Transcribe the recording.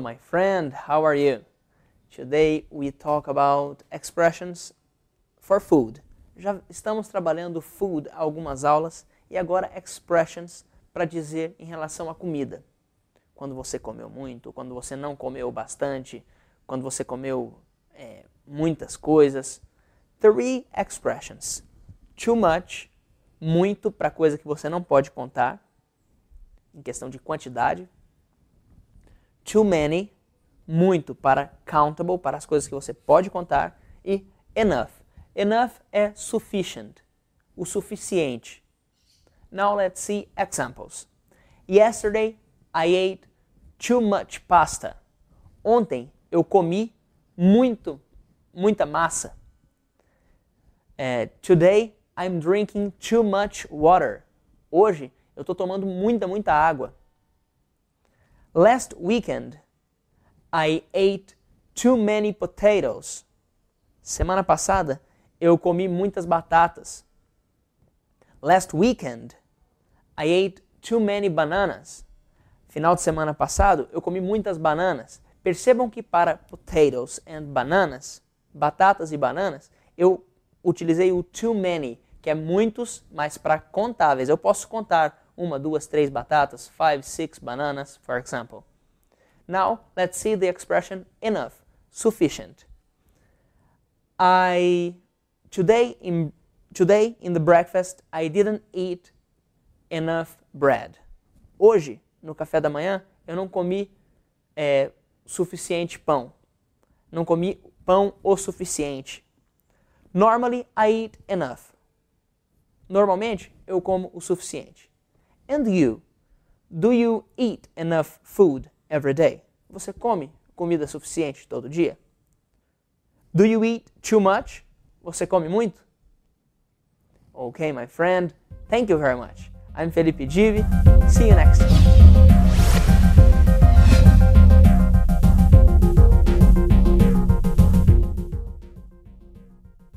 my friend. How are you? Today we talk about expressions for food. Já estamos trabalhando food algumas aulas e agora expressions para dizer em relação à comida. Quando você comeu muito, quando você não comeu bastante, quando você comeu é, muitas coisas. Three expressions: too much, muito para coisa que você não pode contar, em questão de quantidade. Too many, muito para countable, para as coisas que você pode contar. E enough. Enough é sufficient, o suficiente. Now let's see examples. Yesterday I ate too much pasta. Ontem eu comi muito, muita massa. Uh, today I'm drinking too much water. Hoje eu estou tomando muita, muita água. Last weekend, I ate too many potatoes. Semana passada, eu comi muitas batatas. Last weekend, I ate too many bananas. Final de semana passado, eu comi muitas bananas. Percebam que para potatoes and bananas, batatas e bananas, eu utilizei o too many, que é muitos, mas para contáveis. Eu posso contar uma, duas, três batatas, five, six bananas, for example. Now, let's see the expression enough, sufficient. I today in today in the breakfast I didn't eat enough bread. Hoje, no café da manhã, eu não comi é, suficiente pão. Não comi pão o suficiente. Normally I eat enough. Normalmente eu como o suficiente. And you? Do you eat enough food every day? Você come comida suficiente todo dia? Do you eat too much? Você come muito? Okay, my friend. Thank you very much. I'm Felipe Divi. See you next time.